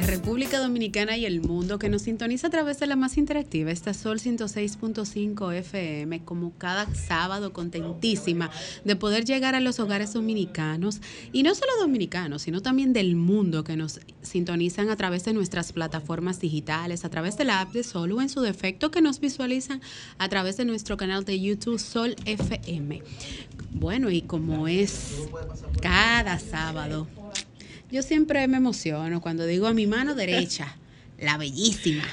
de República Dominicana y el mundo que nos sintoniza a través de la más interactiva, esta Sol 106.5 FM, como cada sábado contentísima de poder llegar a los hogares dominicanos y no solo dominicanos, sino también del mundo que nos sintonizan a través de nuestras plataformas digitales, a través de la app de Sol o en su defecto que nos visualizan a través de nuestro canal de YouTube Sol FM. Bueno, y como es cada sábado yo siempre me emociono cuando digo a mi mano derecha, la bellísima.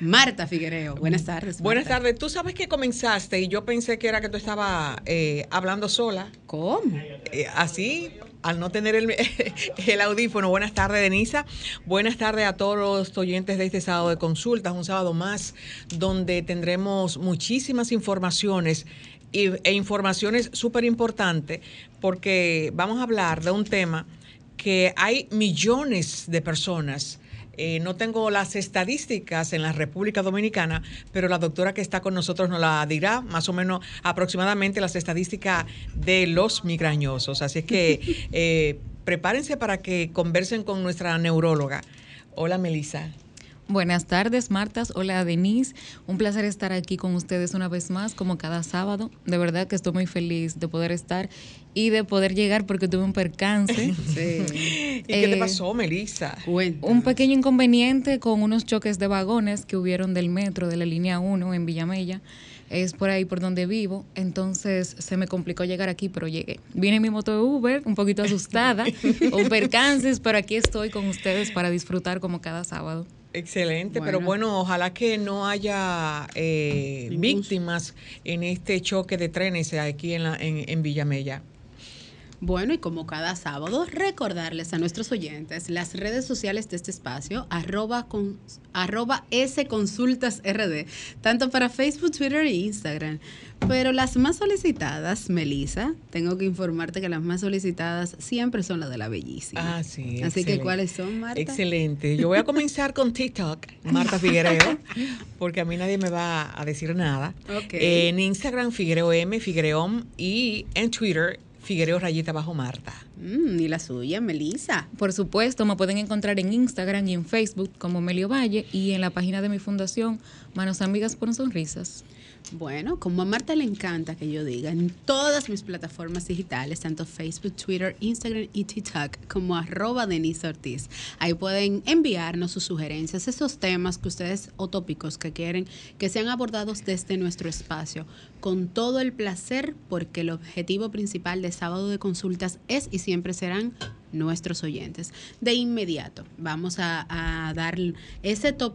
Marta Figuereo, buenas tardes. Buenas tardes. Tú sabes que comenzaste y yo pensé que era que tú estabas eh, hablando sola. ¿Cómo? Eh, así, al no tener el, el, audífono. Buenas tardes, Denisa. Buenas tardes a todos los oyentes de este sábado de consultas, un sábado más donde tendremos muchísimas informaciones e informaciones súper importantes porque vamos a hablar de un tema que hay millones de personas. Eh, no tengo las estadísticas en la República Dominicana, pero la doctora que está con nosotros nos la dirá, más o menos aproximadamente las estadísticas de los migrañosos. Así es que eh, prepárense para que conversen con nuestra neuróloga. Hola, Melissa. Buenas tardes, Martas. Hola, Denise. Un placer estar aquí con ustedes una vez más, como cada sábado. De verdad que estoy muy feliz de poder estar y de poder llegar porque tuve un percance. ¿Y qué te eh, pasó, Melissa? Un pequeño inconveniente con unos choques de vagones que hubieron del metro de la línea 1 en Villamella. Es por ahí por donde vivo. Entonces se me complicó llegar aquí, pero llegué. Vine en mi moto de Uber, un poquito asustada, un percances, pero aquí estoy con ustedes para disfrutar como cada sábado. Excelente, pero bueno, ojalá que no haya eh, víctimas en este choque de trenes aquí en, la, en, en Villamella. Bueno, y como cada sábado, recordarles a nuestros oyentes las redes sociales de este espacio, arroba, con, arroba sconsultasrd, tanto para Facebook, Twitter e Instagram. Pero las más solicitadas, Melissa, tengo que informarte que las más solicitadas siempre son las de la bellísima. Ah, sí. Así que, ¿cuáles son, Marta? Excelente. Yo voy a comenzar con TikTok, Marta Figuereo, porque a mí nadie me va a decir nada. En Instagram, Figuereo M, Figuereom, y en Twitter, Figuereo Rayita Bajo Marta. Mm, ¿Y la suya, Melisa? Por supuesto, me pueden encontrar en Instagram y en Facebook como Melio Valle y en la página de mi fundación Manos Amigas por Sonrisas. Bueno, como a Marta le encanta que yo diga en todas mis plataformas digitales, tanto Facebook, Twitter, Instagram y TikTok, como arroba Denise Ortiz. Ahí pueden enviarnos sus sugerencias, esos temas que ustedes o tópicos que quieren que sean abordados desde nuestro espacio, con todo el placer, porque el objetivo principal de sábado de consultas es y siempre serán nuestros oyentes. De inmediato, vamos a, a dar ese top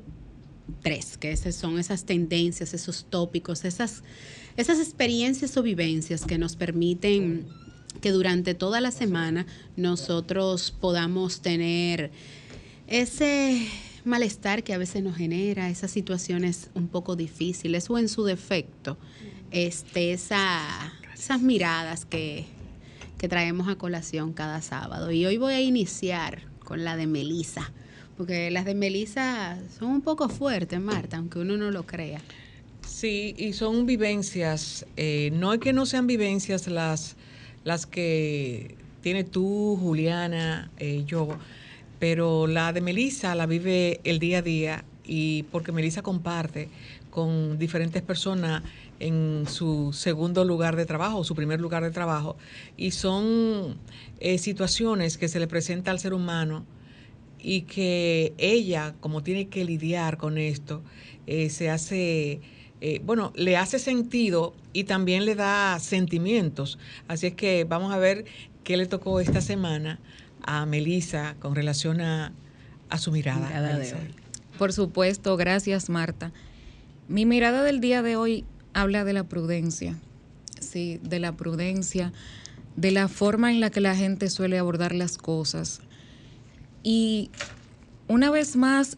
tres, que esas son esas tendencias, esos tópicos, esas, esas experiencias o vivencias que nos permiten que durante toda la semana nosotros podamos tener ese malestar que a veces nos genera, esas situaciones un poco difíciles o en su defecto, este, esa, esas miradas que, que traemos a colación cada sábado. Y hoy voy a iniciar con la de Melisa porque las de Melissa son un poco fuertes, Marta, aunque uno no lo crea. Sí, y son vivencias, eh, no es que no sean vivencias las, las que tiene tú, Juliana, eh, yo, pero la de Melissa la vive el día a día y porque Melissa comparte con diferentes personas en su segundo lugar de trabajo, su primer lugar de trabajo, y son eh, situaciones que se le presenta al ser humano y que ella, como tiene que lidiar con esto, eh, se hace, eh, bueno, le hace sentido y también le da sentimientos. Así es que vamos a ver qué le tocó esta semana a Melissa con relación a, su mirada. Por supuesto, gracias Marta. Mi mirada del día de hoy habla de la prudencia, sí, de la prudencia, de la forma en la que la gente suele abordar las cosas y una vez más,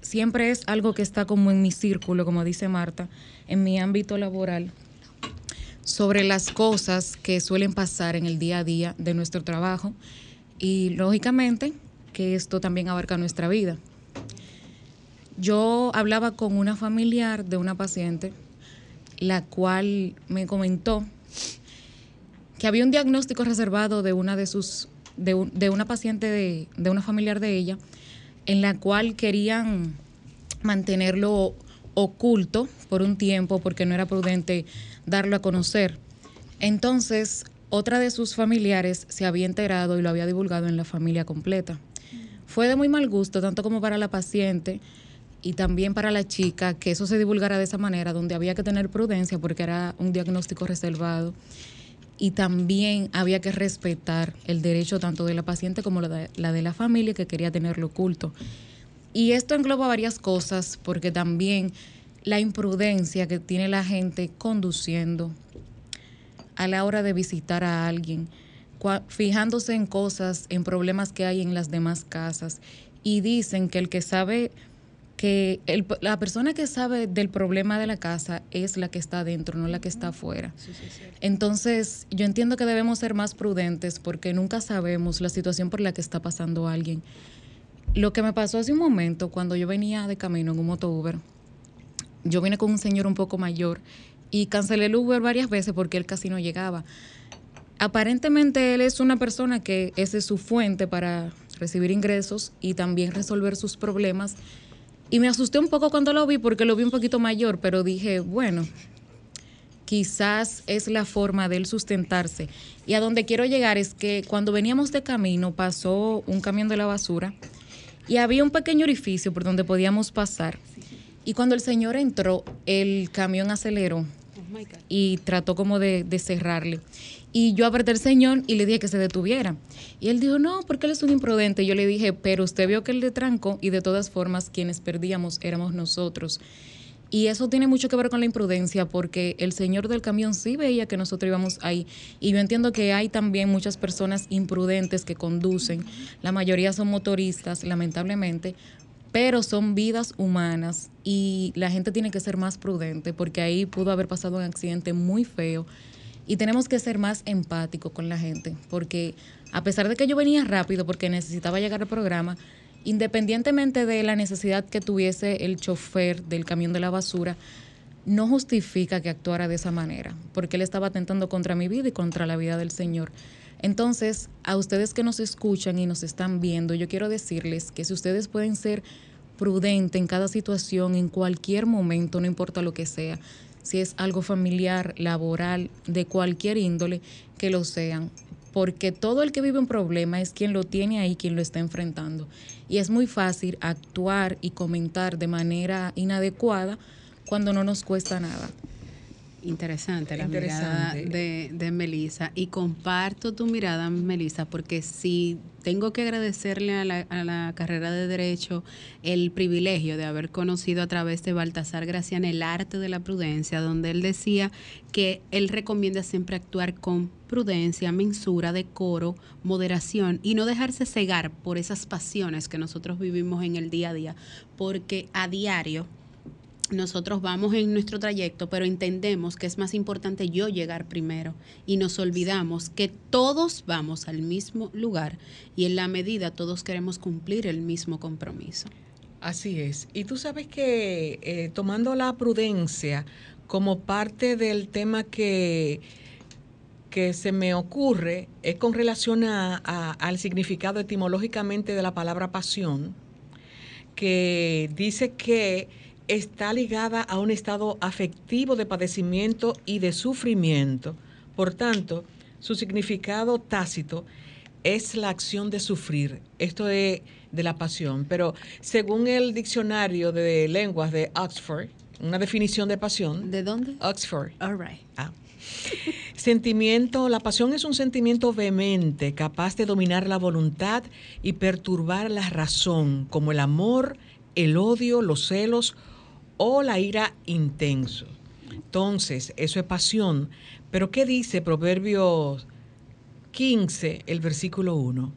siempre es algo que está como en mi círculo, como dice Marta, en mi ámbito laboral, sobre las cosas que suelen pasar en el día a día de nuestro trabajo y lógicamente que esto también abarca nuestra vida. Yo hablaba con una familiar de una paciente, la cual me comentó que había un diagnóstico reservado de una de sus de, una paciente de, una familiar de ella en la cual querían mantenerlo oculto por un tiempo porque no era prudente darlo a conocer. Entonces, otra de sus familiares se había enterado y lo había divulgado en la familia completa. Fue de muy mal gusto, tanto como para la paciente y también para la chica, que eso se divulgara de esa manera, donde había que tener prudencia porque era un diagnóstico reservado y también había que respetar el derecho tanto de la paciente como la de la, de la familia que quería tenerlo oculto. Y esto engloba varias cosas porque también la imprudencia que tiene la gente conduciendo a la hora de visitar a alguien, fijándose en cosas, en problemas que hay en las demás casas. Y dicen que el que sabe que la persona que sabe del problema de la casa es la que está dentro, no la que está afuera. Entonces, yo entiendo que debemos ser más prudentes porque nunca sabemos la situación por la que está pasando alguien. Lo que me pasó hace un momento, cuando yo venía de camino en un moto Uber, yo vine con un señor un poco mayor y cancelé el Uber varias veces porque él casi no llegaba. Aparentemente él es una persona que esa es su fuente para recibir ingresos y también resolver sus problemas y me asusté un poco cuando lo vi porque lo vi un poquito mayor, pero dije, bueno, quizás es la forma de él sustentarse. Y a donde quiero llegar es que cuando veníamos de camino pasó un camión de la basura y había un pequeño orificio por donde podíamos pasar. Y cuando el señor entró, el camión aceleró oh y trató como de, de cerrarle. Y yo apreté el señor y le dije que se detuviera. Y él dijo, no, porque él es un imprudente. Yo le dije, pero usted vio que él le trancó y de todas formas quienes perdíamos éramos nosotros. Y eso tiene mucho que ver con la imprudencia porque el señor del camión sí veía que nosotros íbamos ahí. Y yo entiendo que hay también muchas personas imprudentes que conducen. La mayoría son motoristas, lamentablemente, pero son vidas humanas y la gente tiene que ser más prudente porque ahí pudo haber pasado un accidente muy feo y tenemos que ser más empáticos con la gente, porque a pesar de que yo venía rápido porque necesitaba llegar al programa, independientemente de la necesidad que tuviese el chofer del camión de la basura, no justifica que actuara de esa manera, porque él estaba atentando contra mi vida y contra la vida del Señor. Entonces, a ustedes que nos escuchan y nos están viendo, yo quiero decirles que si ustedes pueden ser prudentes en cada situación, en cualquier momento, no importa lo que sea, si es algo familiar, laboral, de cualquier índole, que lo sean. Porque todo el que vive un problema es quien lo tiene ahí, quien lo está enfrentando. Y es muy fácil actuar y comentar de manera inadecuada cuando no nos cuesta nada. Interesante la mirada de, de Melissa. Y comparto tu mirada, Melissa, porque si tengo que agradecerle a la, a la, carrera de Derecho el privilegio de haber conocido a través de Baltasar Gracián el arte de la prudencia, donde él decía que él recomienda siempre actuar con prudencia, mensura, decoro, moderación y no dejarse cegar por esas pasiones que nosotros vivimos en el día a día, porque a diario nosotros vamos en nuestro trayecto, pero entendemos que es más importante yo llegar primero y nos olvidamos que todos vamos al mismo lugar y en la medida todos queremos cumplir el mismo compromiso. Así es. Y tú sabes que eh, tomando la prudencia como parte del tema que, que se me ocurre es con relación a, al significado etimológicamente de la palabra pasión, que dice que está ligada a un estado afectivo de padecimiento y de sufrimiento. Por tanto, su significado tácito es la acción de sufrir. Esto es de la pasión. Pero según el diccionario de lenguas de Oxford, una definición de pasión. ¿De dónde? Oxford. All right. Ah. Sentimiento, la pasión es un sentimiento vehemente, capaz de dominar la voluntad y perturbar la razón, como el amor, el odio, los celos o la ira intenso. Entonces, eso es pasión. Pero ¿qué dice Proverbios 15, el versículo 1?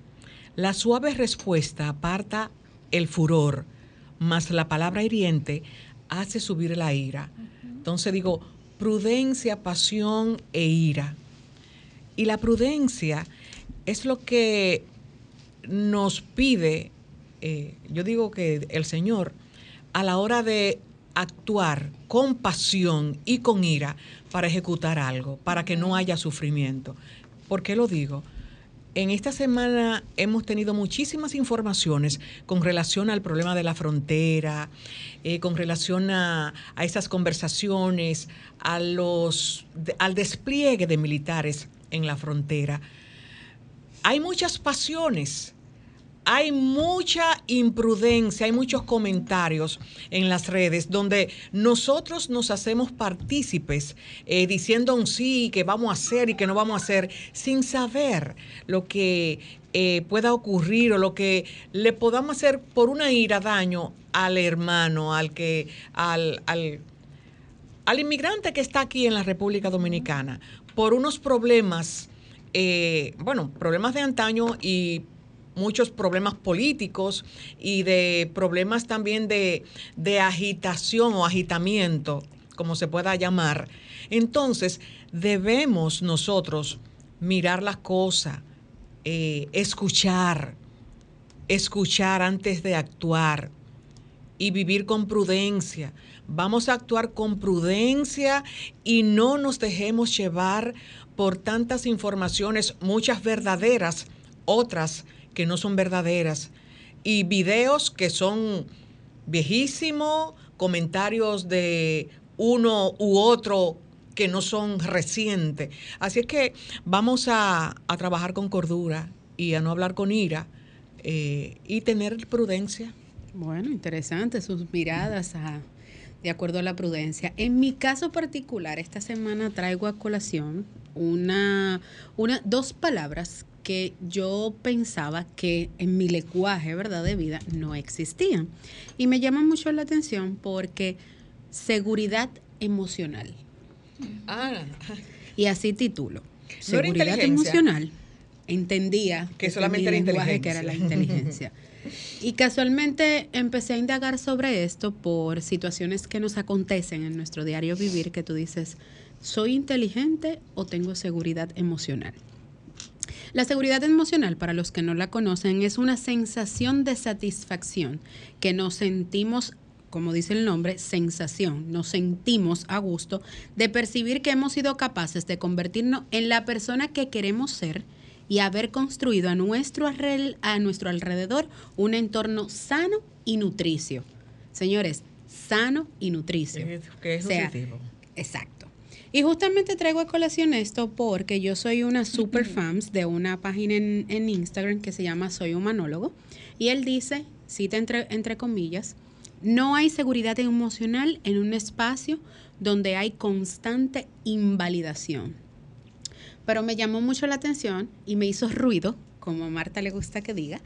La suave respuesta aparta el furor, mas la palabra hiriente hace subir la ira. Entonces digo, prudencia, pasión e ira. Y la prudencia es lo que nos pide, eh, yo digo que el Señor, a la hora de actuar con pasión y con ira para ejecutar algo, para que no haya sufrimiento. ¿Por qué lo digo? en esta semana hemos tenido muchísimas informaciones con relación al problema de la frontera, eh, con relación a, a, esas conversaciones, a los, al despliegue de militares en la frontera. Hay muchas pasiones hay mucha imprudencia, hay muchos comentarios en las redes donde nosotros nos hacemos partícipes eh, diciendo un sí, que vamos a hacer y que no vamos a hacer, sin saber lo que eh, pueda ocurrir o lo que le podamos hacer por una ira daño al hermano, al que, al, al, al inmigrante que está aquí en la República Dominicana, por unos problemas, eh, bueno, problemas de antaño y muchos problemas políticos y de problemas también de, agitación o agitamiento, como se pueda llamar. Entonces, debemos nosotros mirar las cosas, eh, escuchar, escuchar antes de actuar y vivir con prudencia. Vamos a actuar con prudencia y no nos dejemos llevar por tantas informaciones, muchas verdaderas, otras que no son verdaderas y videos que son viejísimos, comentarios de uno u otro que no son recientes. Así es que vamos a, trabajar con cordura y a no hablar con ira eh, y tener prudencia. Bueno, interesante sus miradas de acuerdo a la prudencia. En mi caso particular, esta semana traigo a colación una, una, dos palabras que yo pensaba que en mi lenguaje, ¿verdad?, de vida no existían. Y me llama mucho la atención porque seguridad emocional. Ah. Y así titulo. seguridad emocional. Entendía que solamente era inteligencia. que era la inteligencia. Y casualmente empecé a indagar sobre esto por situaciones que nos acontecen en nuestro diario vivir que tú dices, ¿soy inteligente o tengo seguridad emocional? La seguridad emocional, para los que no la conocen, es una sensación de satisfacción que nos sentimos como dice el nombre, sensación. Nos sentimos a gusto de percibir que hemos sido capaces de convertirnos en la persona que queremos ser y haber construido a nuestro, a nuestro alrededor un entorno sano y nutricio. Señores, sano y nutricio. Que es Exacto. Y justamente traigo a colación esto porque yo soy una super fans de una página en, Instagram que se llama Soy Humanólogo. Y él dice, cita entre, entre comillas, no hay seguridad emocional en un espacio donde hay constante invalidación. Pero me llamó mucho la atención y me hizo ruido, como a Marta le gusta que diga,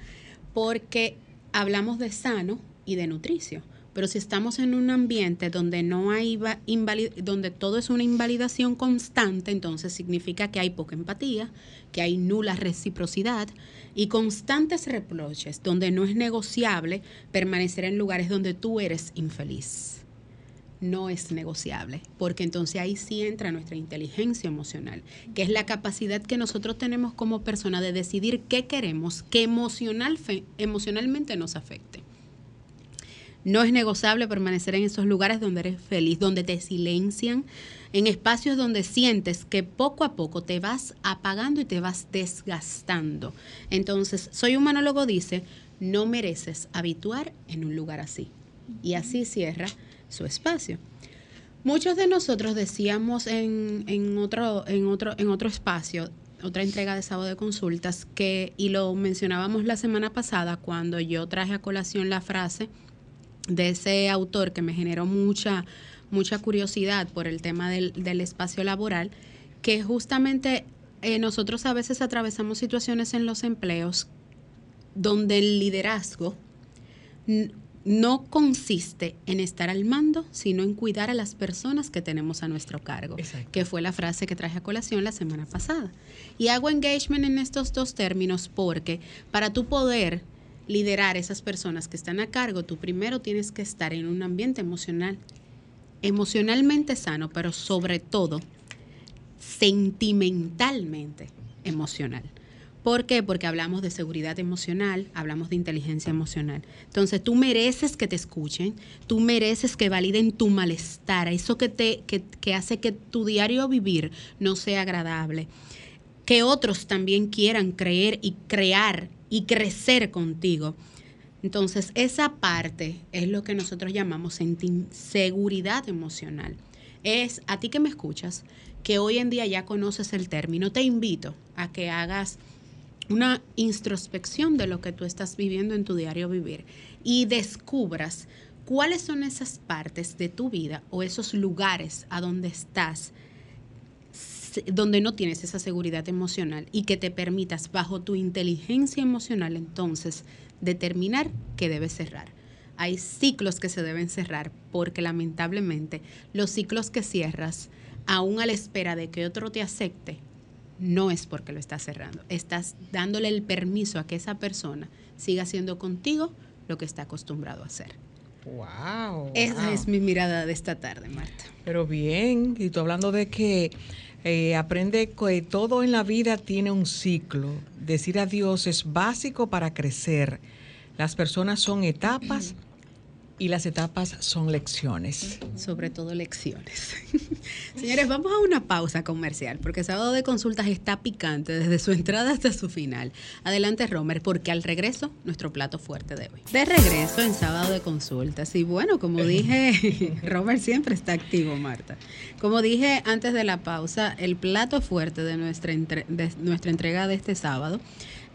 porque hablamos de sano y de nutricio. Pero si estamos en un ambiente donde no hay donde todo es una invalidación constante, entonces significa que hay poca empatía, que hay nula reciprocidad y constantes reproches, donde no es negociable permanecer en lugares donde tú eres infeliz. No es negociable, porque entonces ahí sí entra nuestra inteligencia emocional, que es la capacidad que nosotros tenemos como persona de decidir qué queremos que emocional, emocionalmente nos afecte. No es negociable permanecer en esos lugares donde eres feliz, donde te silencian, en espacios donde sientes que poco a poco te vas apagando y te vas desgastando. Entonces, Soy Humanólogo dice, no mereces habituar en un lugar así. Y así cierra su espacio. Muchos de nosotros decíamos en, en, otro, en, otro, en otro espacio, otra entrega de sábado de consultas, que, y lo mencionábamos la semana pasada cuando yo traje a colación la frase, de ese autor que me generó mucha, mucha curiosidad por el tema del, espacio laboral, que justamente eh, nosotros a veces atravesamos situaciones en los empleos donde el liderazgo no consiste en estar al mando, sino en cuidar a las personas que tenemos a nuestro cargo, que fue la frase que traje a colación la semana pasada. Y hago engagement en estos dos términos porque para tu poder liderar esas personas que están a cargo, tú primero tienes que estar en un ambiente emocional, emocionalmente sano, pero sobre todo sentimentalmente emocional. ¿Por qué? Porque hablamos de seguridad emocional, hablamos de inteligencia emocional. Entonces, tú mereces que te escuchen, tú mereces que validen tu malestar, eso que, te, que, que hace que tu diario vivir no sea agradable que otros también quieran creer y crear y crecer contigo. Entonces, esa parte es lo que nosotros llamamos seguridad emocional. Es a ti que me escuchas, que hoy en día ya conoces el término, te invito a que hagas una introspección de lo que tú estás viviendo en tu diario vivir y descubras cuáles son esas partes de tu vida o esos lugares a donde estás donde no tienes esa seguridad emocional y que te permitas bajo tu inteligencia emocional entonces determinar que debes cerrar. Hay ciclos que se deben cerrar porque lamentablemente los ciclos que cierras, aún a la espera de que otro te acepte, no es porque lo estás cerrando. Estás dándole el permiso a que esa persona siga haciendo contigo lo que está acostumbrado a hacer. Wow. Esa es mi mirada de esta tarde, Marta. Pero bien, y tú hablando de que eh, aprende que todo en la vida tiene un ciclo. Decir adiós es básico para crecer. Las personas son etapas y las etapas son lecciones. Sobre todo lecciones. Señores, vamos a una pausa comercial porque Sábado de Consultas está picante desde su entrada hasta su final. Adelante, Romer, porque al regreso, nuestro plato fuerte de hoy. De regreso en Sábado de Consultas. Y bueno, como dije, Romer siempre está activo, Marta. Como dije antes de la pausa, el plato fuerte de nuestra, de nuestra entrega de este sábado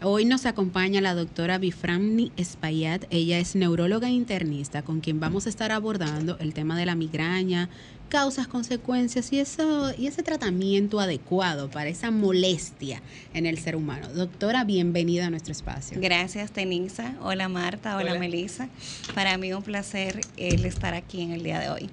Hoy nos acompaña la doctora Biframni Espaillat. Ella es neuróloga internista con quien vamos a estar abordando el tema de la migraña, causas, consecuencias y, eso, y ese tratamiento adecuado para esa molestia en el ser humano. Doctora, bienvenida a nuestro espacio. Gracias, Tenisa. Hola, Marta. Hola, Hola. Melissa. Para mí un placer el estar aquí en el día de hoy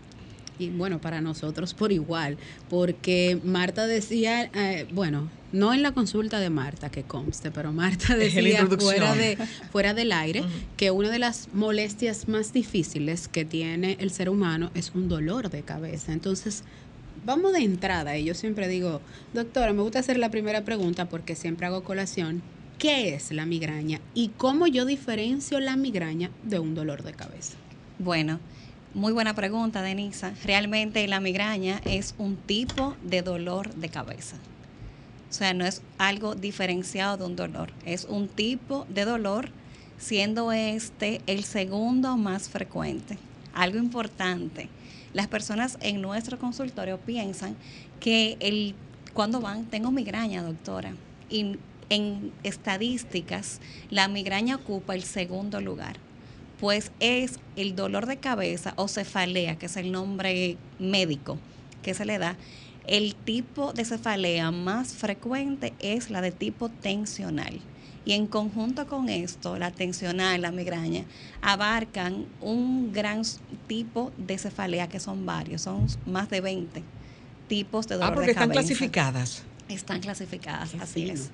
y bueno, para nosotros por igual, porque Marta decía, eh, bueno, no en la consulta de Marta que conste, pero Marta decía fuera, de, fuera del aire que una de las molestias más difíciles que tiene el ser humano es un dolor de cabeza. Entonces, vamos de entrada y yo siempre digo, doctora, me gusta hacer la primera pregunta porque siempre hago colación. ¿Qué es la migraña y cómo yo diferencio la migraña de un dolor de cabeza? Bueno, muy buena pregunta, Denisa. Realmente la migraña es un tipo de dolor de cabeza. O sea, no es algo diferenciado de un dolor, es un tipo de dolor, siendo este el segundo más frecuente. Algo importante, las personas en nuestro consultorio piensan que el, cuando van, tengo migraña, doctora, y en estadísticas, la migraña ocupa el segundo lugar pues es el dolor de cabeza o cefalea, que es el nombre médico que se le da. El tipo de cefalea más frecuente es la de tipo tensional. Y en conjunto con esto, la tensional, la migraña, abarcan un gran tipo de cefalea, que son varios, son más de 20 tipos de dolor ah, porque están clasificadas. Están clasificadas, así es.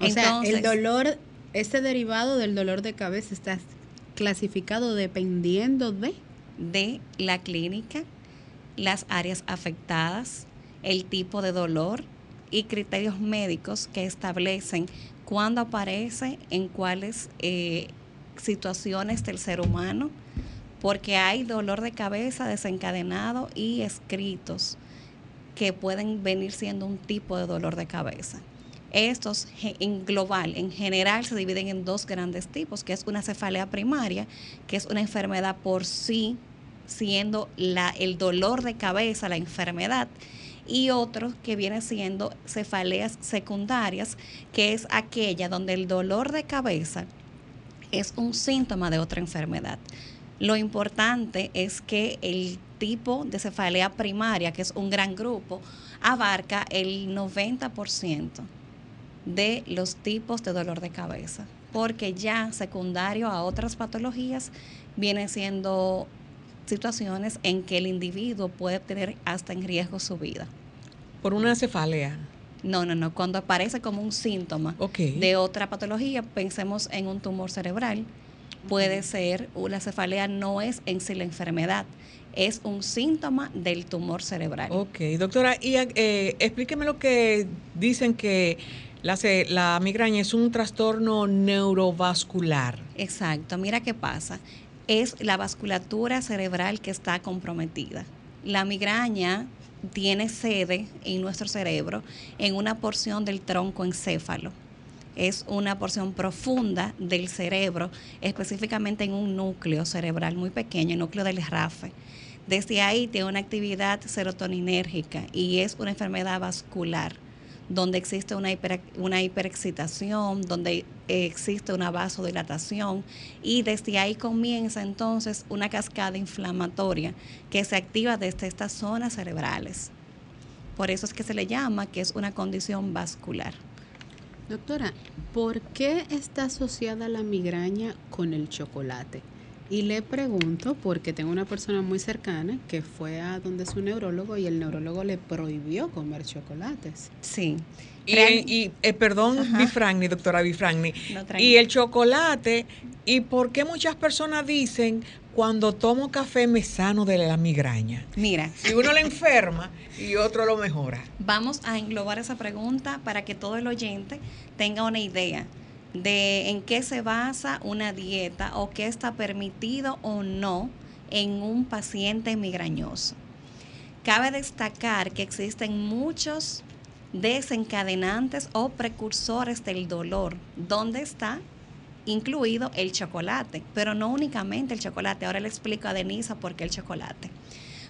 O sea, el dolor, ese derivado del dolor de cabeza está clasificado dependiendo de... De la clínica, las áreas afectadas, el tipo de dolor y criterios médicos que establecen cuándo aparece, en cuáles eh, situaciones del ser humano, porque hay dolor de cabeza desencadenado y escritos que pueden venir siendo un tipo de dolor de cabeza. Estos en global, en general, se dividen en dos grandes tipos, que es una cefalea primaria, que es una enfermedad por sí, siendo la, el dolor de cabeza la enfermedad, y otro que viene siendo cefaleas secundarias, que es aquella donde el dolor de cabeza es un síntoma de otra enfermedad. Lo importante es que el tipo de cefalea primaria, que es un gran grupo, abarca el 90% de los tipos de dolor de cabeza, porque ya secundario a otras patologías vienen siendo situaciones en que el individuo puede tener hasta en riesgo su vida. Por una cefalea. No, no, no. Cuando aparece como un síntoma de otra patología, pensemos en un tumor cerebral. Puede ser, una cefalea no es en sí la enfermedad, es un síntoma del tumor cerebral. Ok, doctora, y eh, explíqueme lo que dicen que la, la migraña es un trastorno neurovascular. Exacto, mira qué pasa. Es la vasculatura cerebral que está comprometida. La migraña tiene sede en nuestro cerebro en una porción del tronco encéfalo. Es una porción profunda del cerebro, específicamente en un núcleo cerebral muy pequeño, el núcleo del RAFE. Desde ahí tiene una actividad serotoninérgica y es una enfermedad vascular donde existe una, hiperexcitación, donde existe una vasodilatación y desde ahí comienza entonces una cascada inflamatoria que se activa desde estas zonas cerebrales. Por eso es que se le llama que es una condición vascular. Doctora, ¿por qué está asociada la migraña con el chocolate? Y le pregunto porque tengo una persona muy cercana que fue a donde su neurólogo y el neurólogo le prohibió comer chocolates. Sí. Y, eh, perdón, Bifragni, doctora Bifragni. y el chocolate, ¿y por qué muchas personas dicen cuando tomo café me sano de la migraña? Mira. Si uno le enferma y otro lo mejora. Vamos a englobar esa pregunta para que todo el oyente tenga una idea de en qué se basa una dieta o qué está permitido o no en un paciente migrañoso. Cabe destacar que existen muchos desencadenantes o precursores del dolor, donde está incluido el chocolate, pero no únicamente el chocolate. Ahora le explico a Denisa por qué el chocolate.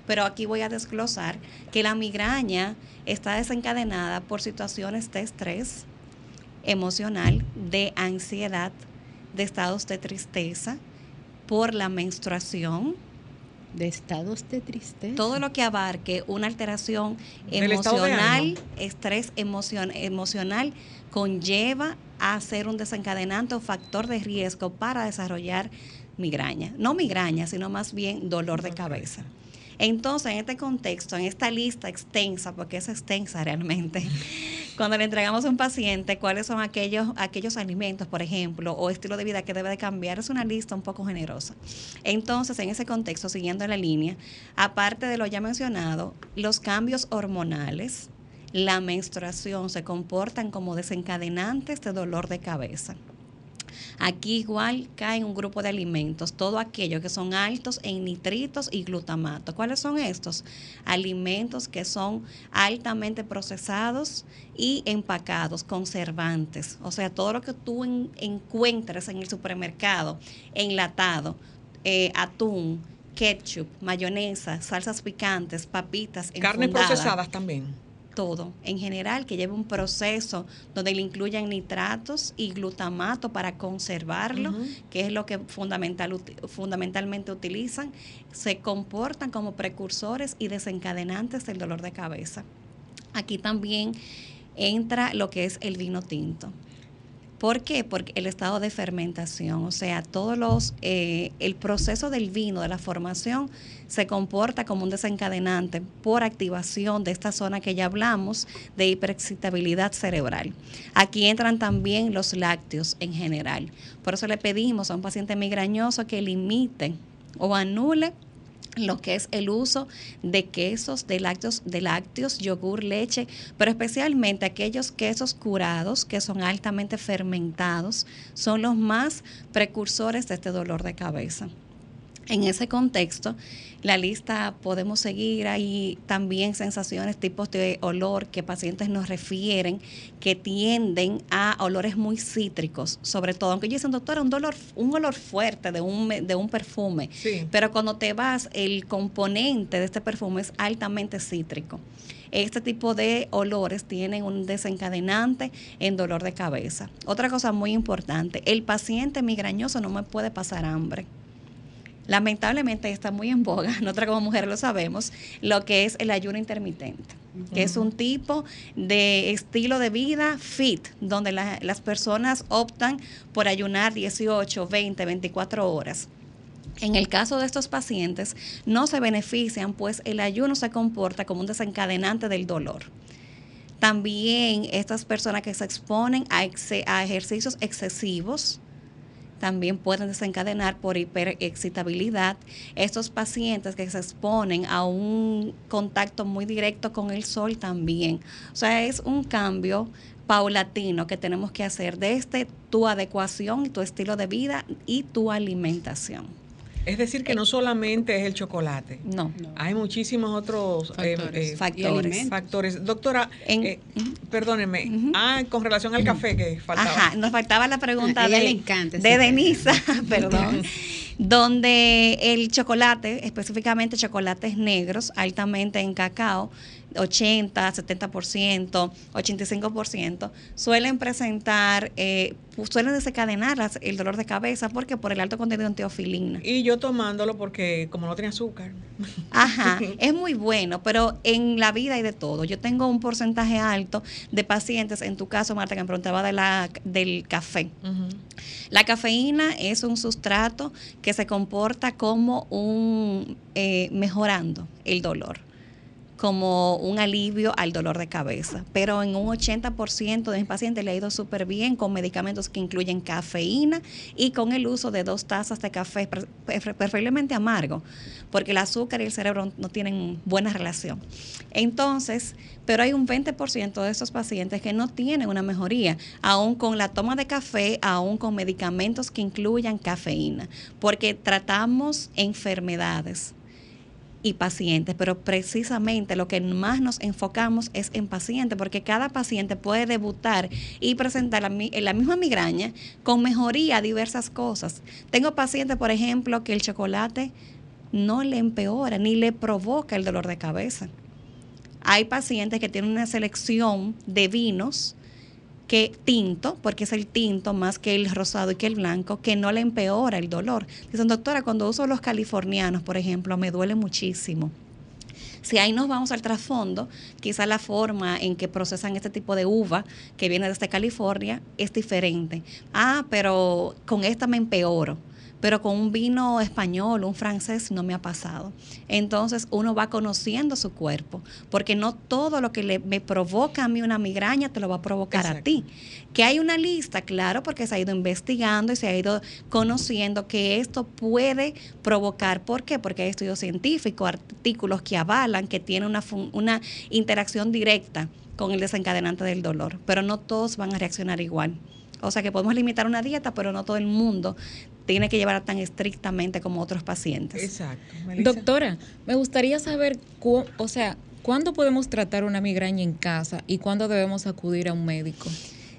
Pero aquí voy a desglosar que la migraña está desencadenada por situaciones de estrés, emocional, de ansiedad, de estados de tristeza, por la menstruación. De estados de tristeza. Todo lo que abarque una alteración emocional, estrés emocional, conlleva a ser un desencadenante o factor de riesgo para desarrollar migraña. No migraña, sino más bien dolor de cabeza. Entonces, en este contexto, en esta lista extensa, porque es extensa realmente, cuando le entregamos a un paciente cuáles son aquellos, aquellos alimentos, por ejemplo, o estilo de vida que debe de cambiar, es una lista un poco generosa. Entonces, en ese contexto, siguiendo la línea, aparte de lo ya mencionado, los cambios hormonales, la menstruación se comportan como desencadenantes de dolor de cabeza. Aquí igual caen un grupo de alimentos, todo aquello que son altos en nitritos y glutamato. ¿Cuáles son estos? Alimentos que son altamente procesados y empacados, conservantes. O sea, todo lo que tú encuentres en el supermercado, enlatado, eh, atún, ketchup, mayonesa, salsas picantes, papitas. Carnes procesadas también todo en general que lleve un proceso donde le incluyan nitratos y glutamato para conservarlo, que es lo que fundamental, fundamentalmente utilizan, se comportan como precursores y desencadenantes del dolor de cabeza. Aquí también entra lo que es el vino tinto. ¿Por qué? Porque el estado de fermentación, o sea, todos los, eh, el proceso del vino, de la formación, se comporta como un desencadenante por activación de esta zona que ya hablamos de hiperexcitabilidad cerebral. Aquí entran también los lácteos en general. Por eso le pedimos a un paciente migrañoso que limite o anule lo que es el uso de quesos, de lácteos, de lácteos, yogur, leche, pero especialmente aquellos quesos curados que son altamente fermentados, son los más precursores de este dolor de cabeza. En ese contexto, la lista podemos seguir ahí también sensaciones, tipos de olor que pacientes nos refieren que tienden a olores muy cítricos, sobre todo, aunque dicen, doctora, un, dolor, un olor fuerte de un, de un perfume, pero cuando te vas, el componente de este perfume es altamente cítrico. Este tipo de olores tienen un desencadenante en dolor de cabeza. Otra cosa muy importante, el paciente migrañoso no me puede pasar hambre lamentablemente está muy en boga, nosotras como mujeres lo sabemos, lo que es el ayuno intermitente, que es un tipo de estilo de vida fit, donde las personas optan por ayunar 18, 20, 24 horas. En el caso de estos pacientes, no se benefician, pues el ayuno se comporta como un desencadenante del dolor. También estas personas que se exponen a, a ejercicios excesivos, también pueden desencadenar por hiperexcitabilidad. Estos pacientes que se exponen a un contacto muy directo con el sol también. O sea, es un cambio paulatino que tenemos que hacer desde tu adecuación tu estilo de vida y tu alimentación. Es decir, que no solamente es el chocolate. No. Hay muchísimos otros eh, Factores. eh, Factores. factores. Doctora, En- eh, perdóneme, ah, con relación al café que faltaba. Ajá, nos faltaba la pregunta A ella de, encanta de. Denisa, perdón, donde el chocolate, específicamente chocolates negros, altamente en cacao, 80, 70%, 85%, suelen presentar, eh, suelen desencadenar el dolor de cabeza porque por el alto contenido en teofilina. Y yo tomándolo porque como no tenía azúcar. Ajá, es muy bueno, pero en la vida hay de todo. Yo tengo un porcentaje alto de pacientes, en tu caso, Marta, que me preguntaba de la, del café. La cafeína es un sustrato que se comporta como un eh, mejorando el dolor, como un alivio al dolor de cabeza. Pero en un 80% de mis pacientes le ha ido súper bien con medicamentos que incluyen cafeína y con el uso de dos tazas de café, pre- pre- preferiblemente amargo, porque el azúcar y el cerebro no tienen buena relación. Entonces, pero hay un 20% de esos pacientes que no tienen una mejoría, aún con la toma de café, aún con medicamentos que incluyan cafeína, porque tratamos enfermedades y pacientes, pero precisamente lo que más nos enfocamos es en pacientes, porque cada paciente puede debutar y presentar la, mi- la misma migraña con mejoría a diversas cosas. Tengo pacientes, por ejemplo, que el chocolate no le empeora ni le provoca el dolor de cabeza. Hay pacientes que tienen una selección de vinos que tinto, porque es el tinto más que el rosado y que el blanco, que no le empeora el dolor. Dicen, doctora, cuando uso los californianos, por ejemplo, me duele muchísimo. Si ahí nos vamos al trasfondo, quizá la forma en que procesan este tipo de uva que viene desde California es diferente. Ah, pero con esta me empeoro. Pero con un vino español, un francés, no me ha pasado. Entonces uno va conociendo su cuerpo, porque no todo lo que le- me provoca a mí una migraña te lo va a provocar a ti. Que hay una lista, claro, porque se ha ido investigando y se ha ido conociendo que esto puede provocar. ¿Por qué? Porque hay estudios científicos, artículos que avalan que tiene una, una interacción directa con el desencadenante del dolor, pero no todos van a reaccionar igual. O sea que podemos limitar una dieta, pero no todo el mundo tiene que llevarla tan estrictamente como otros pacientes. Exacto. Melissa. Doctora, me gustaría saber, cu- o sea, ¿cuándo podemos tratar una migraña en casa y cuándo debemos acudir a un médico?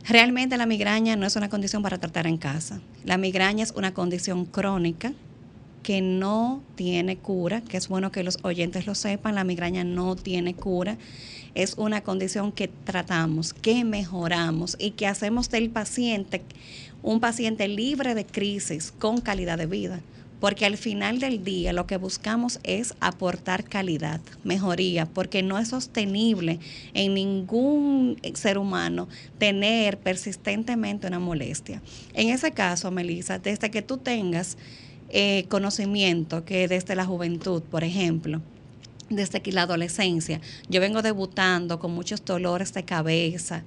Realmente la migraña no es una condición para tratar en casa. La migraña es una condición crónica que no tiene cura, que es bueno que los oyentes lo sepan, la migraña no tiene cura. Es una condición que tratamos, que mejoramos y que hacemos del paciente un paciente libre de crisis con calidad de vida. Porque al final del día lo que buscamos es aportar calidad, mejoría, porque no es sostenible en ningún ser humano tener persistentemente una molestia. En ese caso, Melissa, desde que tú tengas eh, conocimiento, que desde la juventud, por ejemplo, desde que la adolescencia, yo vengo debutando con muchos dolores de cabeza,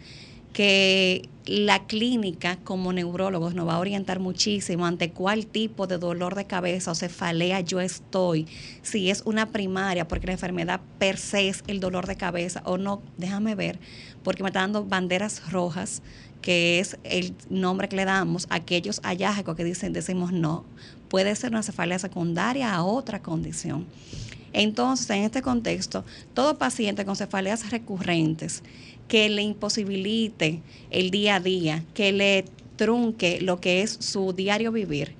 que la clínica como neurólogos nos va a orientar muchísimo ante cuál tipo de dolor de cabeza o cefalea yo estoy, si es una primaria, porque la enfermedad per se es el dolor de cabeza o no, déjame ver, porque me está dando banderas rojas, que es el nombre que le damos a aquellos hallazgos que dicen, decimos no, puede ser una cefalea secundaria a otra condición. Entonces, en este contexto, todo paciente con cefaleas recurrentes que le imposibilite el día a día, que le trunque lo que es su diario vivir,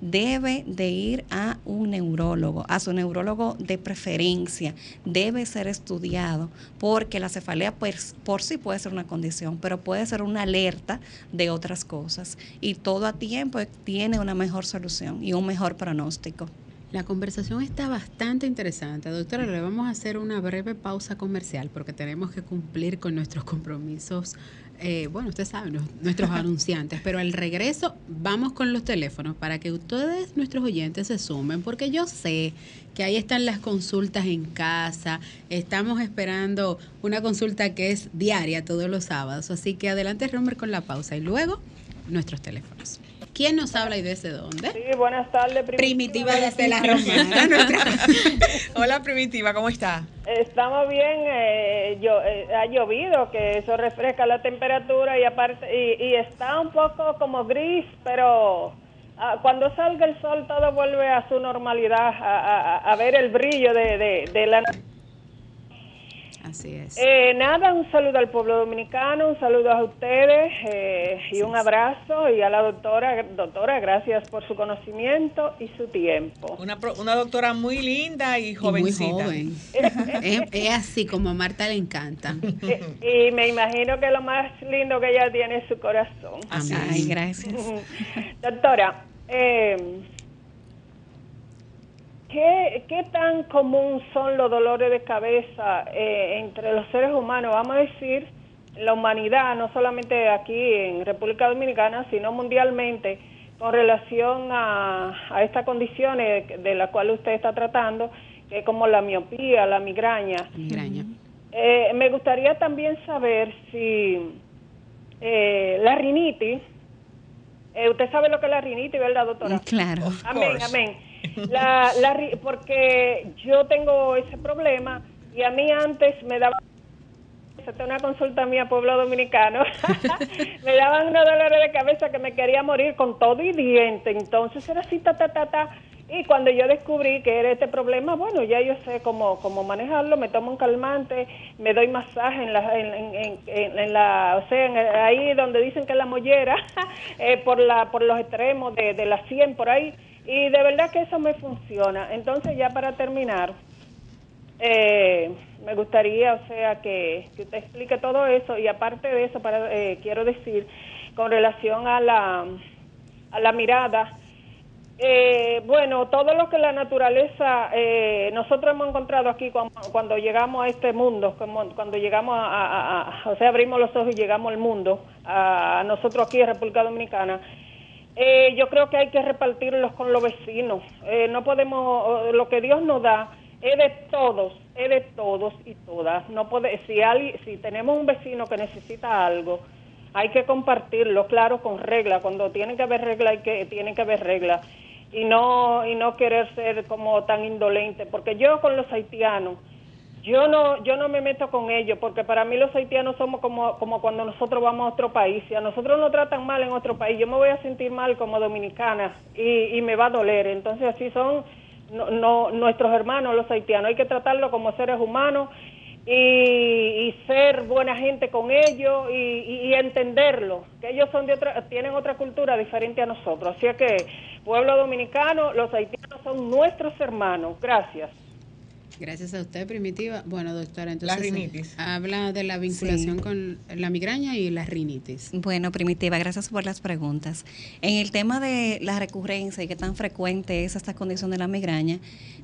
debe de ir a un neurólogo, a su neurólogo de preferencia, debe ser estudiado, porque la cefalea pues, por sí puede ser una condición, pero puede ser una alerta de otras cosas. Y todo a tiempo tiene una mejor solución y un mejor pronóstico. La conversación está bastante interesante. Doctora, le vamos a hacer una breve pausa comercial porque tenemos que cumplir con nuestros compromisos. eh, bueno, usted sabe, nu- nuestros anunciantes, pero al regreso vamos con los teléfonos para que ustedes, nuestros oyentes, se sumen, porque yo sé que ahí están las consultas en casa, estamos esperando una consulta que es diaria todos los sábados, así que adelante Romer con la pausa y luego nuestros teléfonos. ¿Quién nos habla y desde dónde? Sí, buenas tardes. Primitiva desde la Romana. Hola, Primitiva, ¿cómo está? Estamos bien, eh, yo, eh, ha llovido, que eso refresca la temperatura y aparte y, y está un poco como gris, pero ah, cuando salga el sol todo vuelve a su normalidad, a, a- a ver el brillo de, de, de la Así es. Eh, nada, un saludo al pueblo dominicano, un saludo a ustedes eh, y un abrazo y a la doctora, doctora, gracias por su conocimiento y su tiempo. Una, pro- una doctora muy linda y Y muy jovencita. joven. es, es así como a Marta le encanta. Y, y me imagino que lo más lindo que ella tiene es su corazón. Amén. Ay, gracias. Doctora, eh, ¿qué, qué tan común son los dolores de cabeza eh, entre los seres humanos? Vamos a decir, la humanidad, no solamente aquí en República Dominicana, sino mundialmente, con relación a, a estas condiciones de las cuales usted está tratando, que es como la miopía, la migraña. Migraña. Eh, me gustaría también saber si eh, la rinitis, eh, usted sabe lo que es la rinitis, ¿verdad, doctora? Claro. Amén, amén. La, la porque yo tengo ese problema y a mí antes me daba una consulta mía, pueblo dominicano. me daban unos dolores de cabeza que me quería morir con todo y diente. Entonces era así, ta, ta, ta, ta. Y cuando yo descubrí que era este problema, bueno, ya yo sé cómo, cómo manejarlo. Me tomo un calmante, me doy masaje en la, en, la o sea, en ahí donde dicen que es la mollera, eh, por, la, por los extremos de, de la 100, por ahí. Y de verdad que eso me funciona. Entonces, ya para terminar, eh, me gustaría, o sea, que, que usted explique todo eso y aparte de eso, para, eh, quiero decir, con relación a la, a la mirada, eh, bueno, todo lo que la naturaleza, eh, nosotros hemos encontrado aquí cuando, llegamos a este mundo, cuando llegamos a- o sea, abrimos los ojos y llegamos al mundo, a, a nosotros aquí en República Dominicana, eh, yo creo que hay que repartirlos con los vecinos. Eh, no podemos, lo que Dios nos da es de todos, es de todos y todas. No puede, si alguien, si tenemos un vecino que necesita algo, hay que compartirlo, claro, con regla. Cuando tiene que haber regla, hay que tiene que haber regla y no y no querer ser como tan indolente, porque yo con los haitianos yo no, yo no me meto con ellos porque para mí los haitianos somos como, como cuando nosotros vamos a otro país. Si a nosotros nos tratan mal en otro país, yo me voy a sentir mal como dominicana y, y me va a doler. Entonces así son no, no- nuestros hermanos los haitianos. Hay que tratarlos como seres humanos y, y ser buena gente con ellos y, y- entenderlo, que ellos son de otra, tienen otra cultura diferente a nosotros. Así que pueblo dominicano, los haitianos son nuestros hermanos. Gracias. Gracias a usted, Primitiva. Bueno, doctora, entonces rinitis. habla de la vinculación Sí. con la migraña y la rinitis. Bueno, Primitiva, gracias por las preguntas. En el tema de la recurrencia y qué tan frecuente es esta condición de la migraña,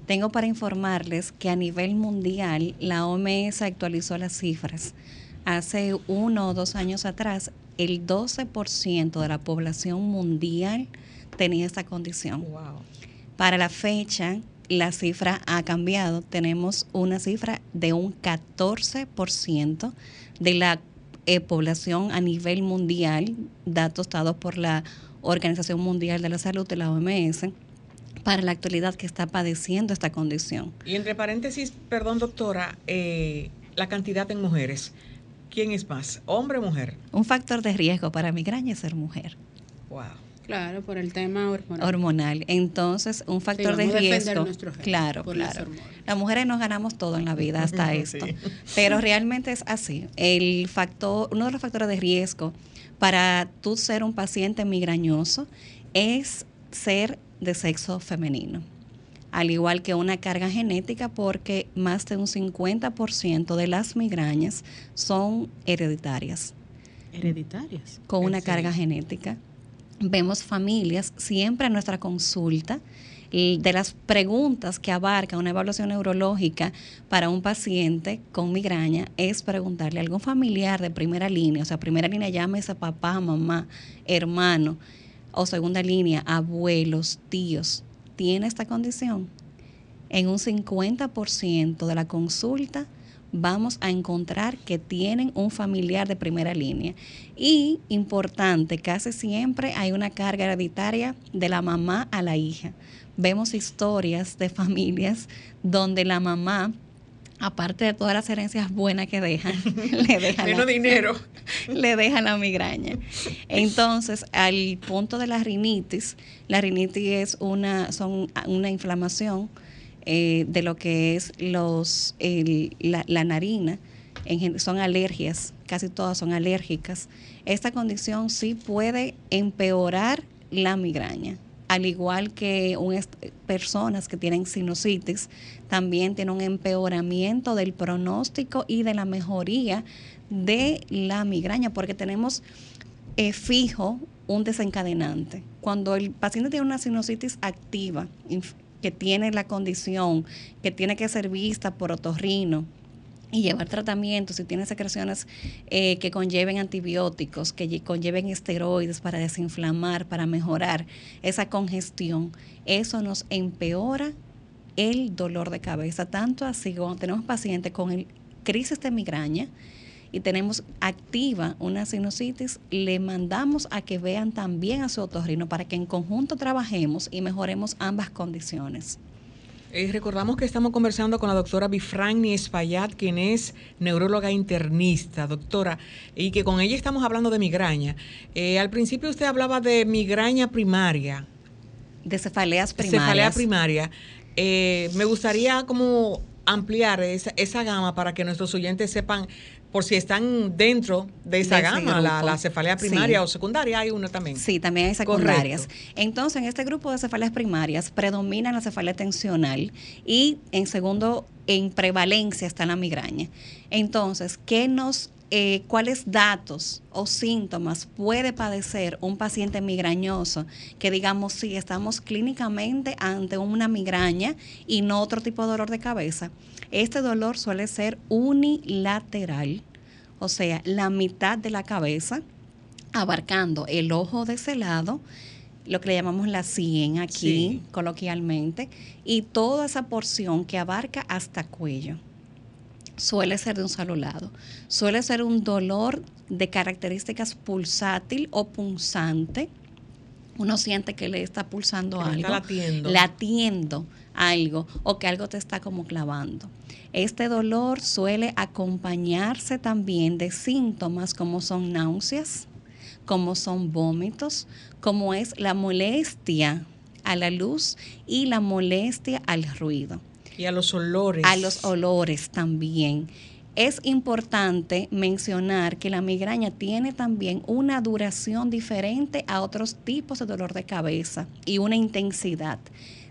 tengo para informarles que a nivel mundial la OMS actualizó las cifras. Hace uno o dos años atrás, el 12% de la población mundial tenía esta condición. Wow. Para la fecha, la cifra ha cambiado. Tenemos una cifra de un 14% de la eh, población a nivel mundial, datos dados por la Organización Mundial de la Salud, de la OMS, para la actualidad que está padeciendo esta condición. Y entre paréntesis, perdón doctora, eh, la cantidad en mujeres. ¿Quién es más, hombre o mujer? Un factor de riesgo para migraña es ser mujer Wow. Claro, por el tema hormonal. hormonal. Entonces, un factor de vamos a defender riesgo. Claro, por las claro. hormonas. Las mujeres nos ganamos todo en la vida hasta Sí. esto. Pero realmente es así. El factor, uno de los factores de riesgo para tú ser un paciente migrañoso es ser de sexo femenino. Al igual que una carga genética, porque más de un 50% de las migrañas son hereditarias Hereditarias. con una Sí. carga genética. Vemos familias siempre en nuestra consulta. y De las preguntas que abarca una evaluación neurológica para un paciente con migraña es preguntarle a algún familiar de primera línea, o sea, primera línea llámese papá, mamá, hermano, o segunda línea, abuelos, tíos, ¿tiene esta condición? En un 50% de la consulta vamos a encontrar que tienen un familiar de primera línea. Y importante, casi siempre hay una carga hereditaria de la mamá a la hija. Vemos historias de familias donde la mamá aparte de todas las herencias buenas que dejan, le dejan Menos dinero. le dejan la migraña. Entonces, al punto de la rinitis, la rinitis es una, son una inflamación eh, de lo que es los, el- la, la narina, en son alergias, casi todas son alérgicas. Esta condición sí puede empeorar la migraña, al igual que un personas que tienen sinusitis, también tiene un empeoramiento del pronóstico y de la mejoría de la migraña, porque tenemos eh, fijo un desencadenante. Cuando el paciente tiene una sinusitis activa, que tiene la condición, que tiene que ser vista por otorrino, y llevar tratamientos, si tiene secreciones eh, que conlleven antibióticos, que lle- conlleven esteroides para desinflamar, para mejorar esa congestión, eso nos empeora el dolor de cabeza. Tanto así cuando tenemos pacientes con el crisis de migraña y tenemos activa una sinusitis, le mandamos a que vean también a su otorrino para que en conjunto trabajemos y mejoremos ambas condiciones. Eh, recordamos que estamos conversando con la doctora Bifragni Espaillat, quien es neuróloga internista, doctora, y que con ella estamos hablando de migraña. Eh, al principio usted hablaba de migraña primaria, De cefaleas primarias. cefalea primaria. Eh, me gustaría como ampliar esa, esa gama para que nuestros oyentes sepan por si están dentro de esa De gama, la, la cefalea primaria Sí. o secundaria, hay una también. Sí, también hay secundarias. Correcto. Entonces, en este grupo de cefaleas primarias predomina la cefalea tensional y en segundo, en prevalencia está la migraña. Entonces, ¿qué nos, eh, cuáles datos o síntomas puede padecer un paciente migrañoso que digamos sí estamos clínicamente ante una migraña y no otro tipo de dolor de cabeza? Este dolor suele ser unilateral, o sea, la mitad de la cabeza abarcando el ojo de ese lado, lo que le llamamos la sien aquí Sí. coloquialmente, y toda esa porción que abarca hasta cuello. Suele ser de un solo lado. Suele ser un dolor de características pulsátil o punzante. Uno siente que le está pulsando Que algo. está latiendo. Latiendo algo o que algo te está como clavando. Este dolor suele acompañarse también de síntomas como son náuseas, como son vómitos, como es la molestia a la luz y la molestia al ruido Y a los olores. a los olores también. Es importante mencionar que la migraña tiene también una duración diferente a otros tipos de dolor de cabeza y una intensidad.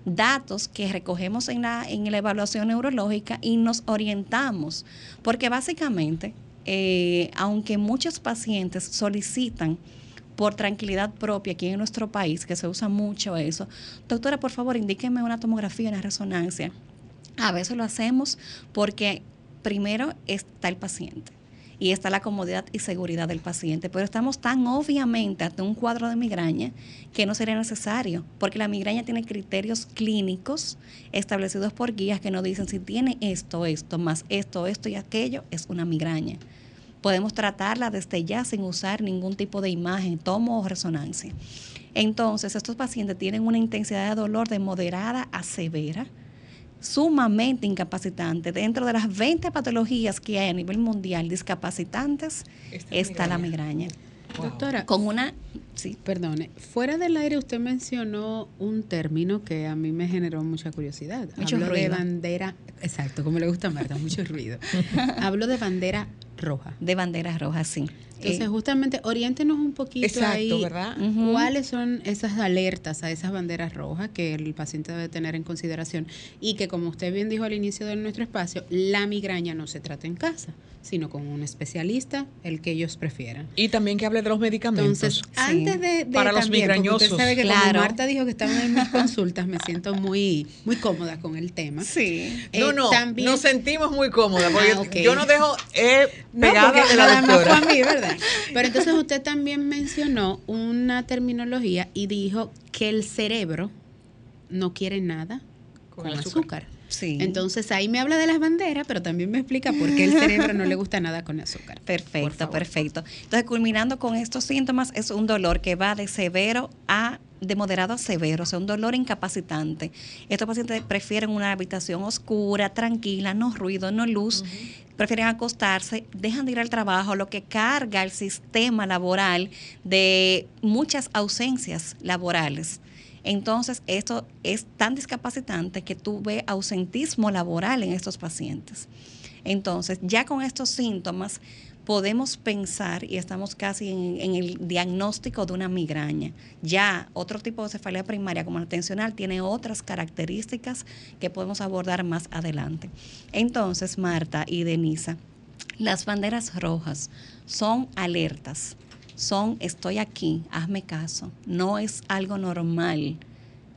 Datos que recogemos en la, en la evaluación neurológica y nos orientamos, porque básicamente, eh, aunque muchos pacientes solicitan por tranquilidad propia aquí en nuestro país, que se usa mucho eso, doctora, por favor, indíqueme una tomografía, una resonancia. A veces lo hacemos porque primero está el paciente y está la comodidad y seguridad del paciente, pero estamos tan obviamente ante un cuadro de migraña que no sería necesario, porque la migraña tiene criterios clínicos establecidos por guías que nos dicen si tiene esto, esto, más esto, esto y aquello, es una migraña. Podemos tratarla desde ya sin usar ningún tipo de imagen, tomo o resonancia. Entonces, estos pacientes tienen una intensidad de dolor de moderada a severa, sumamente incapacitante. Dentro de las 20 patologías que hay a nivel mundial discapacitantes, Esta está la migraña. migraña. Wow. Doctora, Con una, sí, Perdone, fuera del aire usted mencionó un término que a mí me generó mucha curiosidad. Mucho Hablo de ruido. bandera, exacto, como le gusta a Marta, mucho ruido. Hablo de bandera roja. de banderas rojas, sí. Entonces, Eh, justamente, oriéntenos un poquito Exacto, ahí. ¿verdad? ¿Cuáles son esas alertas a esas banderas rojas que el paciente debe tener en consideración? Y que, como usted bien dijo al inicio de nuestro espacio, la migraña no se trata en casa, sino con un especialista, el que ellos prefieran. Y también que hable de los medicamentos. Entonces, antes de, de Para los también, porque migrañosos. Usted sabe que Claro. Marta dijo que estaban en mis consultas, me siento muy, muy cómoda con el tema. sí. no, Eh, no, también- nos sentimos muy cómodas porque Ah, ok. yo no dejo eh, No, pegada porque de la doctora. fue a mí, ¿verdad? Pero entonces usted también mencionó una terminología y dijo que el cerebro no quiere nada Con con, el azúcar. azúcar. Sí. Entonces ahí me habla de las banderas, pero también me explica por qué el cerebro no le gusta nada con azúcar. Perfecto, perfecto. Entonces, culminando con estos síntomas, es un dolor que va de severo a de moderado a severo, o sea, un dolor incapacitante. Estos pacientes prefieren una habitación oscura, tranquila, no ruido, no luz. Prefieren acostarse, dejan de ir al trabajo, lo que carga el sistema laboral de muchas ausencias laborales. Entonces, esto es tan discapacitante que tú ausentismo laboral en estos pacientes. Entonces, ya con estos síntomas, podemos pensar y estamos casi en, el diagnóstico de una migraña. Ya otro tipo de cefalea primaria como la tensional tiene otras características que podemos abordar más adelante. Entonces, Marta y Denisa, las banderas rojas son alertas, son estoy aquí, hazme caso, no es algo normal,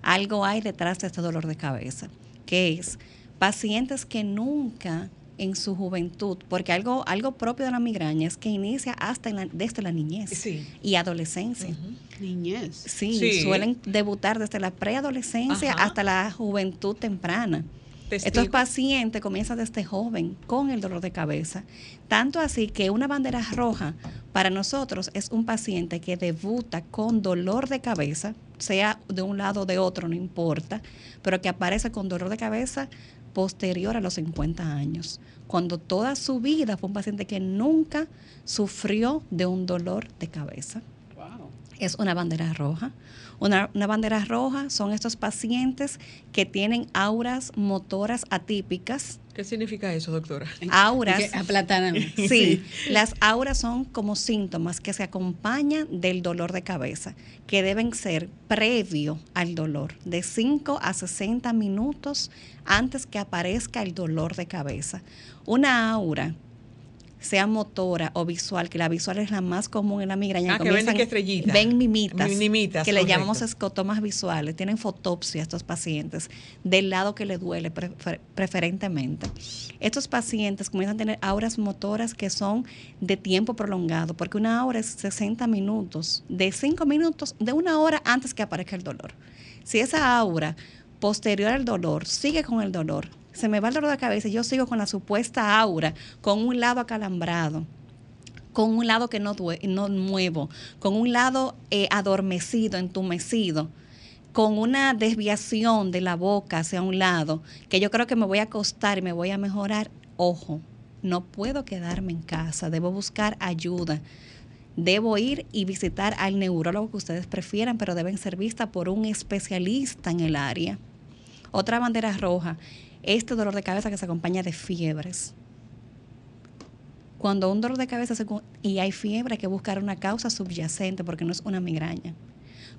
algo hay detrás de este dolor de cabeza, que es pacientes que nunca en su juventud, porque algo, algo propio de la migraña es que inicia hasta desde la niñez y adolescencia. Niñez. Sí, suelen debutar desde la preadolescencia hasta la juventud temprana. Estos pacientes comienzan desde joven con el dolor de cabeza. Tanto así que una bandera roja para nosotros es un paciente que debuta con dolor de cabeza, sea de un lado o de otro, no importa, pero que aparece con dolor de cabeza posterior a los 50 años, cuando toda su vida fue un paciente que nunca sufrió de un dolor de cabeza. Es una bandera roja. Una, bandera roja son estos pacientes que tienen auras motoras atípicas. ¿Qué significa eso, doctora? Auras. Sí, sí, las auras son como síntomas que se acompañan del dolor de cabeza, que deben ser previo al dolor, de 5 a 60 minutos antes que aparezca el dolor de cabeza. Una aura sea motora o visual, que la visual es la más común en la migraña. Ah, que ven Ven mimitas, que le llamamos escotomas visuales. Tienen fotopsia estos pacientes del lado que le duele preferentemente. Estos pacientes comienzan a tener auras motoras que son de tiempo prolongado, porque una aura es 60 minutos, de 5 minutos, de una hora antes que aparezca el dolor. Si esa aura posterior al dolor sigue con el dolor, se me va el dolor de cabeza y yo sigo con la supuesta aura, con un lado acalambrado con un lado que no, no muevo, con un lado eh, adormecido, entumecido, con una desviación de la boca hacia un lado, que yo creo que me voy a acostar y me voy a mejorar, ojo, no puedo quedarme en casa, debo buscar ayuda. Debo ir y visitar al neurólogo que ustedes prefieran, pero deben ser vistas por un especialista en el área. Otra bandera roja este dolor de cabeza que se acompaña de fiebres. Cuando un dolor de cabeza y hay fiebre, hay que buscar una causa subyacente porque no es una migraña.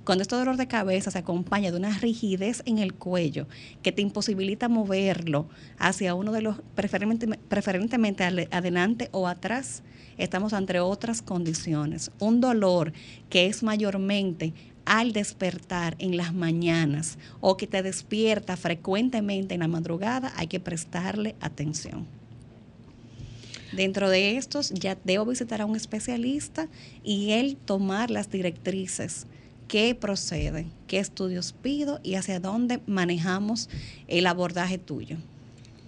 Cuando este dolor de cabeza se acompaña de una rigidez en el cuello que te imposibilita moverlo hacia uno de los, preferentemente, preferentemente adelante o atrás, estamos ante otras condiciones. Un dolor que es mayormente al despertar en las mañanas o que te despierta frecuentemente en la madrugada, hay que prestarle atención. Dentro de estos ya debo visitar a un especialista y él tomar las directrices qué procede, qué estudios pido y hacia dónde manejamos el abordaje tuyo.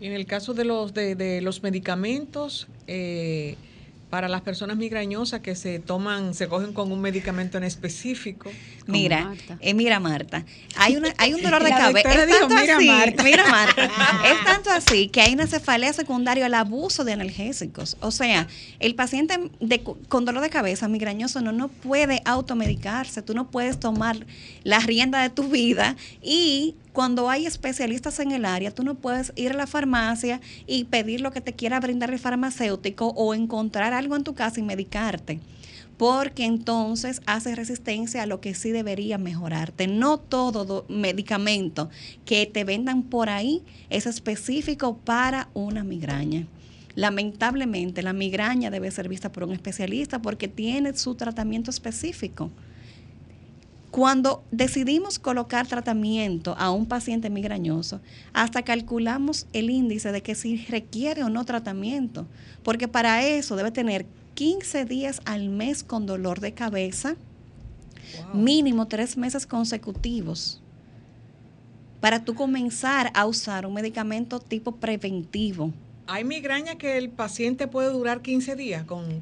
En el caso de los, de, los medicamentos, eh, para las personas migrañosas que se toman, se cogen con un medicamento en específico. Mira, eh, mira Marta, hay una, hay un dolor de cabeza. Es tanto mira así, Marta. mira Marta, es tanto así que hay una cefalea secundaria al abuso de analgésicos. O sea, el paciente de, con dolor de cabeza migrañoso no, no puede automedicarse, tú no puedes tomar la rienda de tu vida y cuando hay especialistas en el área, tú no puedes ir a la farmacia y pedir lo que te quiera brindar el farmacéutico o encontrar algo en tu casa y medicarte porque entonces hace resistencia a lo que sí debería mejorarte. No todo medicamento que te vendan por ahí es específico para una migraña. Lamentablemente, la migraña debe ser vista por un especialista porque tiene su tratamiento específico. Cuando decidimos colocar tratamiento a un paciente migrañoso, hasta calculamos el índice de que si requiere o no tratamiento, porque para eso debe tener 15 días al mes con dolor de cabeza, mínimo tres meses consecutivos, para tú comenzar a usar un medicamento tipo preventivo. ¿Hay migraña que el paciente puede durar 15 días con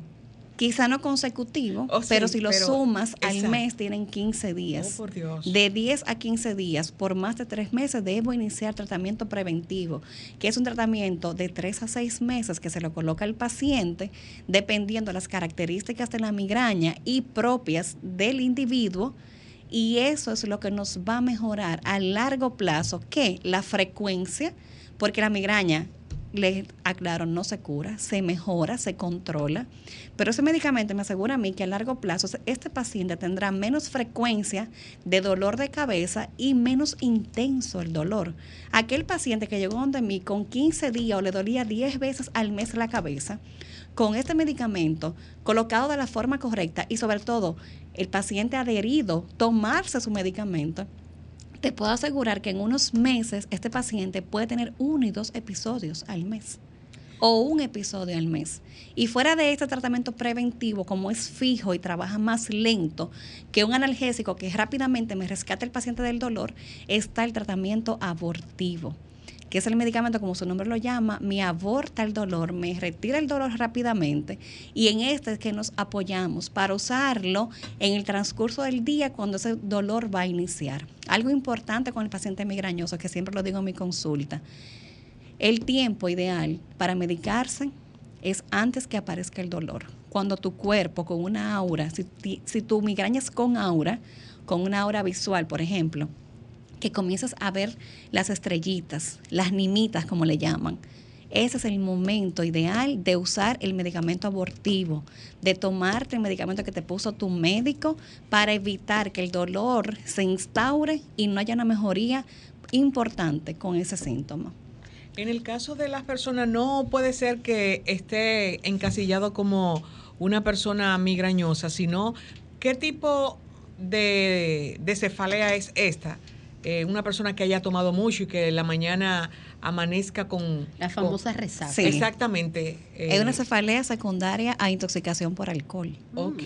Quizá no consecutivo, Oh, sí, pero si lo pero- sumas exacto. al mes tienen 15 días. Oh, por Dios. De 10 a 15 días, por más de 3 meses, debo iniciar tratamiento preventivo, que es un tratamiento de 3 a 6 meses que se lo coloca al paciente dependiendo de las características de la migraña y propias del individuo. Y eso es lo que nos va a mejorar a largo plazo, que la frecuencia, porque la migraña, les aclaro, no se cura, se mejora, se controla, pero ese medicamento me asegura a mí que a largo plazo este paciente tendrá menos frecuencia de dolor de cabeza y menos intenso el dolor. Aquel paciente que llegó donde mí con 15 días o le dolía 10 veces al mes la cabeza, con este medicamento colocado de la forma correcta y sobre todo el paciente adherido, tomarse su medicamento, te puedo asegurar que en unos meses este paciente puede tener uno y dos episodios al mes o un episodio al mes. Y fuera de este tratamiento preventivo, como es fijo y trabaja más lento que un analgésico que rápidamente me rescata el paciente del dolor, está el tratamiento abortivo que es el medicamento, como su nombre lo llama, me aborta el dolor, me retira el dolor rápidamente y en este es que nos apoyamos para usarlo en el transcurso del día cuando ese dolor va a iniciar. Algo importante con el paciente migrañoso, que siempre lo digo en mi consulta, el tiempo ideal para medicarse es antes que aparezca el dolor. Cuando tu cuerpo con una aura, si, si tu migraña con aura, con una aura visual, por ejemplo, que comienzas a ver las estrellitas, las nimitas como le llaman. Ese es el momento ideal de usar el medicamento abortivo, de tomarte el medicamento que te puso tu médico para evitar que el dolor se instaure y no haya una mejoría importante con ese síntoma. En el caso de las personas, no puede ser que esté encasillado como una persona migrañosa, sino qué tipo de, de cefalea es esta. Eh, una persona que haya tomado mucho y que en la mañana amanezca con... La famosa con- resaca. Sí. Exactamente. eh, es una cefalea secundaria a intoxicación por alcohol. Ok.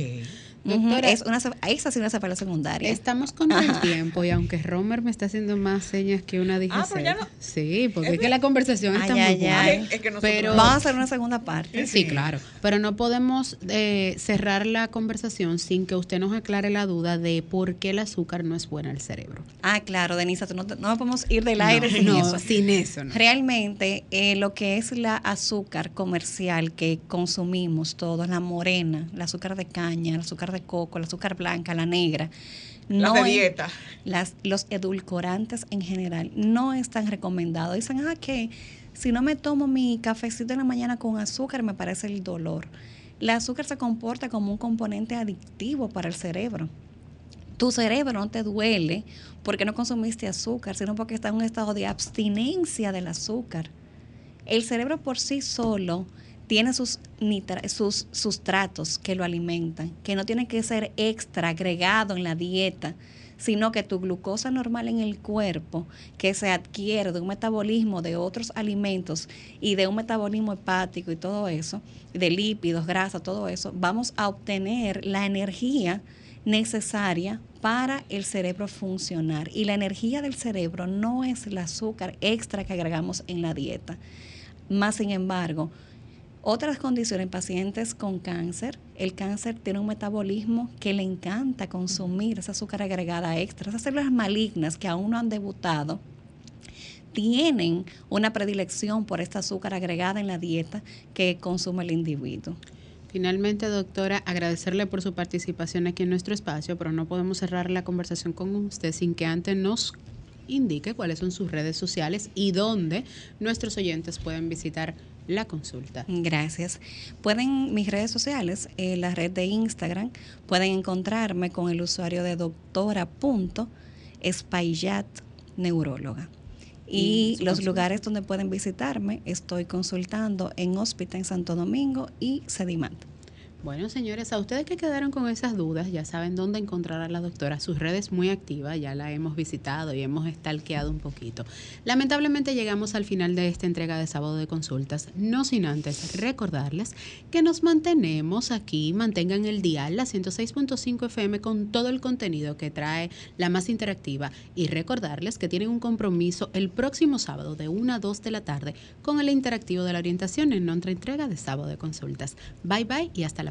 Doctora- es una, esa es una cefalea secundaria. Estamos con el tiempo y aunque Romer me está haciendo más señas que una dije Ah, pero ya no- Sí, porque Es es que la conversación Ay, está muy ay, buena. ay. Es que Pero Vamos a hacer una segunda parte. Sí, claro, pero no podemos eh, cerrar la conversación sin que usted nos aclare la duda de por qué el azúcar no es buena al cerebro. Ah, claro, Denisa, tú no, te- no podemos ir del aire sin no, eso. sin eso, no. Realmente, eh, lo que es la azúcar comercial que consumimos todos, la morena, el azúcar de caña, el azúcar de coco, el azúcar blanca, la negra, Las no es- dieta. las, los edulcorantes en general no están recomendados. Dicen, ah, que si no me tomo mi cafecito en la mañana con azúcar, me parece el dolor. El azúcar se comporta como un componente adictivo para el cerebro. Tu cerebro no te duele porque no consumiste azúcar, sino porque está en un estado de abstinencia del azúcar. El cerebro por sí solo tiene sus, sus sustratos que lo alimentan, que no tienen que ser extra agregado en la dieta, sino que tu glucosa normal en el cuerpo, que se adquiere de un metabolismo de otros alimentos y de un metabolismo hepático y todo eso, de lípidos, grasa, todo eso, vamos a obtener la energía necesaria para el cerebro funcionar. Y la energía del cerebro no es el azúcar extra que agregamos en la dieta. Más sin embargo, otras condiciones en pacientes con cáncer, el cáncer tiene un metabolismo que le encanta consumir esa azúcar agregada extra, esas células malignas que aún no han debutado, tienen una predilección por esta azúcar agregada en la dieta que consume el individuo. Finalmente, doctora, agradecerle por su participación aquí en nuestro espacio, pero no podemos cerrar la conversación con usted sin que antes nos indique cuáles son sus redes sociales y dónde nuestros oyentes pueden visitar la consulta. Gracias. Pueden, mis redes sociales, en la red de Instagram, pueden encontrarme con el usuario de doctora.espaillat neuróloga. Y los consulta. lugares donde pueden visitarme, estoy consultando en Hospital en Santo Domingo y Sedimant. Bueno, señores, a ustedes que quedaron con esas dudas, ya saben dónde encontrar a la doctora. Sus redes muy activas, ya la hemos visitado y hemos stalkeado un poquito. Lamentablemente llegamos al final de esta entrega de sábado de consultas, no sin antes recordarles que nos mantenemos aquí, mantengan el dial, la 106.5 FM con todo el contenido que trae la más interactiva y recordarles que tienen un compromiso el próximo sábado de 1 a 2 de la tarde con el interactivo de la orientación en otra entrega de sábado de consultas. Bye bye y hasta la